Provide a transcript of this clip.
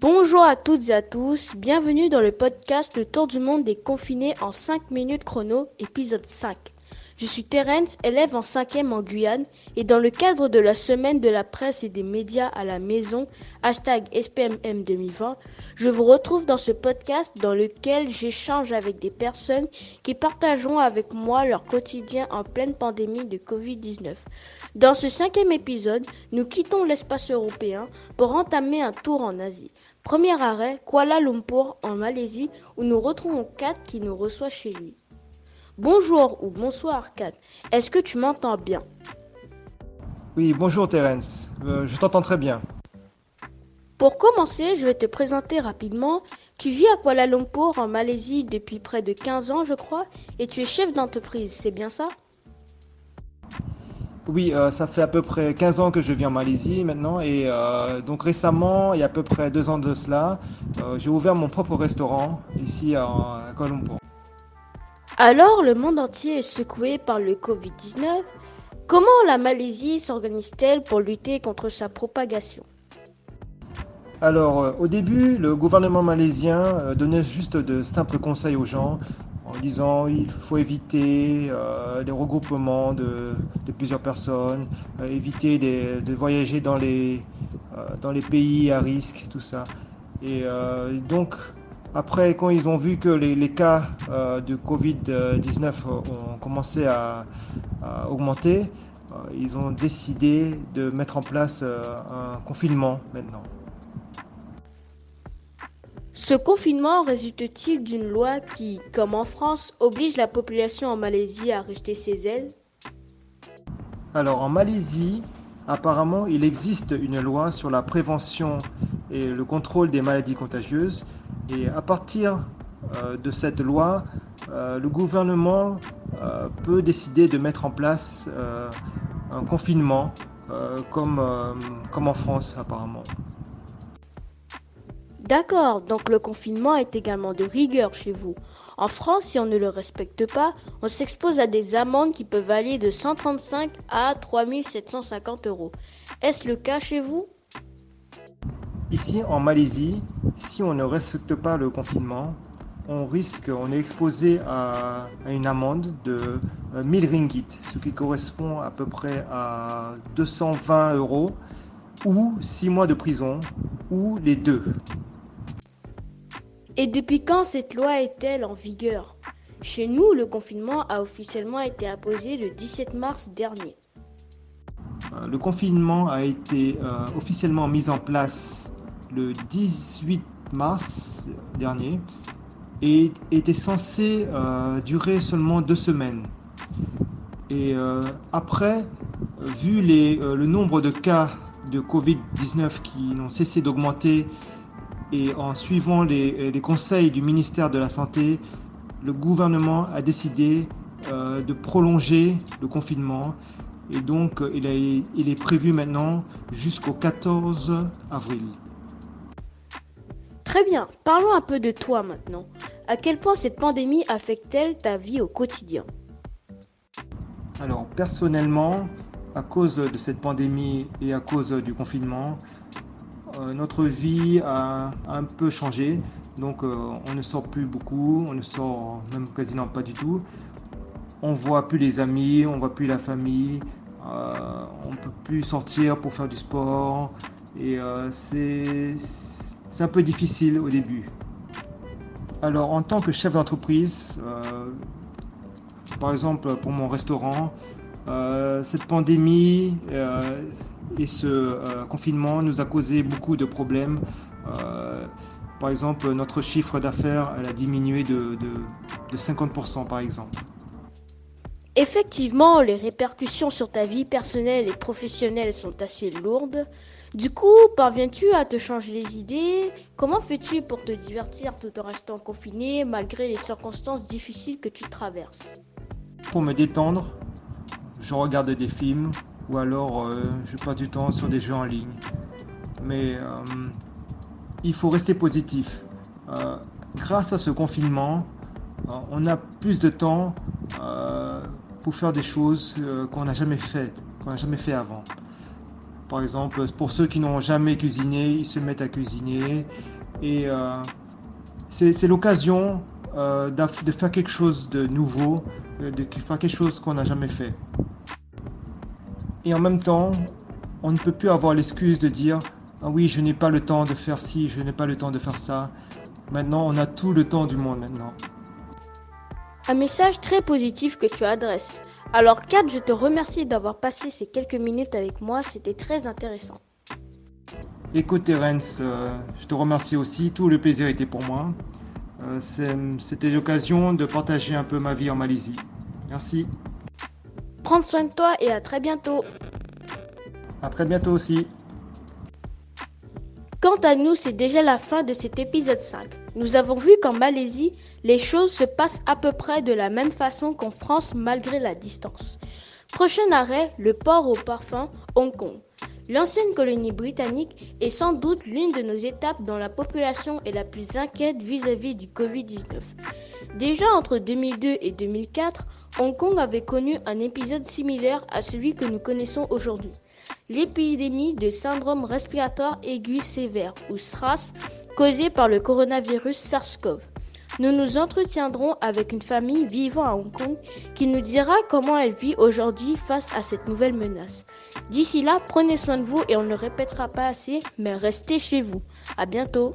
Bonjour à toutes et à tous, bienvenue dans le podcast Le Tour du Monde des confinés en 5 minutes chrono, épisode 5. Je suis Terence, élève en 5e en Guyane, et dans le cadre de la semaine de la presse et des médias à la maison, hashtag SPMM 2020, je vous retrouve dans ce podcast dans lequel j'échange avec des personnes qui partageront avec moi leur quotidien en pleine pandémie de Covid-19. Dans ce cinquième épisode, nous quittons l'espace européen pour entamer un tour en Asie. Premier arrêt, Kuala Lumpur en Malaisie, où nous retrouvons Kat qui nous reçoit chez lui. Bonjour ou bonsoir Kat, est-ce que tu m'entends bien? Oui, bonjour Terence, euh, je t'entends très bien. Pour commencer, je vais te présenter rapidement. Tu vis à Kuala Lumpur en Malaisie depuis près de 15 ans je crois, et tu es chef d'entreprise, c'est bien ça? Oui, euh, ça fait à peu près 15 ans que je vis en Malaisie maintenant, et euh, donc récemment, il y a à peu près deux ans de cela, j'ai ouvert mon propre restaurant ici à Kuala Lumpur. Alors le monde entier est secoué par le Covid-19. Comment la Malaisie s'organise-t-elle pour lutter contre sa propagation? Alors euh, au début, le gouvernement malaisien euh, donnait juste de simples conseils aux gens en disant il faut éviter euh, les regroupements de, plusieurs personnes, éviter de voyager dans les pays à risque, tout ça. Et donc après, quand ils ont vu que les, cas euh, de Covid-19 ont commencé à, augmenter, euh, ils ont décidé de mettre en place euh, un confinement maintenant. Ce confinement résulte-t-il d'une loi qui, comme en France, oblige la population en Malaisie à rester ses ailes? Alors en Malaisie, apparemment, il existe une loi sur la prévention et le contrôle des maladies contagieuses et à partir euh, de cette loi, euh, le gouvernement euh, peut décider de mettre en place un confinement comme, comme en France apparemment. D'accord, donc le confinement est également de rigueur chez vous. En France, si on ne le respecte pas, on s'expose à des amendes qui peuvent aller de 135 à 3750 euros. Est-ce le cas chez vous? Ici en Malaisie, si on ne respecte pas le confinement, on risque, on est exposé à, une amende de 1000 euh, ringgit, ce qui correspond à peu près à 220 euros, ou 6 mois de prison, ou les deux. Et depuis quand cette loi est-elle en vigueur? Chez nous, le confinement a officiellement été imposé le 17 mars dernier. Euh, le confinement a été euh, officiellement mis en place le 18 mars dernier et était censé euh, durer seulement deux semaines. Et euh, après, vu euh, le nombre de cas de Covid-19 qui n'ont cessé d'augmenter et en suivant les, conseils du ministère de la Santé, le gouvernement a décidé de prolonger le confinement et donc il est prévu maintenant jusqu'au 14 avril. Très bien, parlons un peu de toi maintenant. À quel point cette pandémie affecte-t-elle ta vie au quotidien Alors personnellement, à cause de cette pandémie et à cause du confinement, euh, notre vie a un peu changé. Donc euh, on ne sort plus beaucoup, on ne sort même quasiment pas du tout. On voit plus les amis, on voit plus la famille, euh, on peut plus sortir pour faire du sport. Et c'est c'est un peu difficile au début. Alors en tant que chef d'entreprise, euh, par exemple pour mon restaurant, euh, cette pandémie euh, et ce confinement nous a causé beaucoup de problèmes. par exemple, notre chiffre d'affaires a diminué de, de 50% par exemple. Effectivement, les répercussions sur ta vie personnelle et professionnelle sont assez lourdes. Du coup, parviens-tu à te changer les idées? Comment fais-tu pour te divertir tout en restant confiné malgré les circonstances difficiles que tu traverses? Pour me détendre, je regarde des films ou alors euh, je passe du temps sur des jeux en ligne. Mais euh, il faut rester positif. Euh, grâce à ce confinement, on a plus de temps faire des choses qu'on n'a jamais fait, qu'on n'a jamais fait avant. Par exemple, pour ceux qui n'ont jamais cuisiné, ils se mettent à cuisiner. Et euh, c'est l'occasion euh, de faire quelque chose de nouveau, euh, de faire quelque chose qu'on n'a jamais fait. Et en même temps, on ne peut plus avoir l'excuse de dire ah oui, je n'ai pas le temps de faire ci, je n'ai pas le temps de faire ça. Maintenant, on a tout le temps du monde maintenant. Un message très positif que tu adresses. Alors Kat, je te remercie d'avoir passé ces quelques minutes avec moi, c'était très intéressant. Écoute Terence, euh, je te remercie aussi, tout le plaisir était pour moi. Euh, c'était l'occasion de partager un peu ma vie en Malaisie. Merci. Prends soin de toi et à très bientôt. À très bientôt aussi. Quant à nous, c'est déjà la fin de cet épisode 5. Nous avons vu qu'en Malaisie, les choses se passent à peu près de la même façon qu'en France malgré la distance. Prochain arrêt, le port au parfum, Hong Kong. L'ancienne colonie britannique est sans doute l'une de nos étapes dont la population est la plus inquiète vis-à-vis du Covid-19. Déjà entre 2002 et 2004, Hong Kong avait connu un épisode similaire à celui que nous connaissons aujourd'hui l'épidémie de syndrome respiratoire aigu sévère ou SRAS causée par le coronavirus SARS-CoV. Nous nous entretiendrons avec une famille vivant à Hong Kong qui nous dira comment elle vit aujourd'hui face à cette nouvelle menace. D'ici là, prenez soin de vous et on ne répétera pas assez, mais restez chez vous. À bientôt.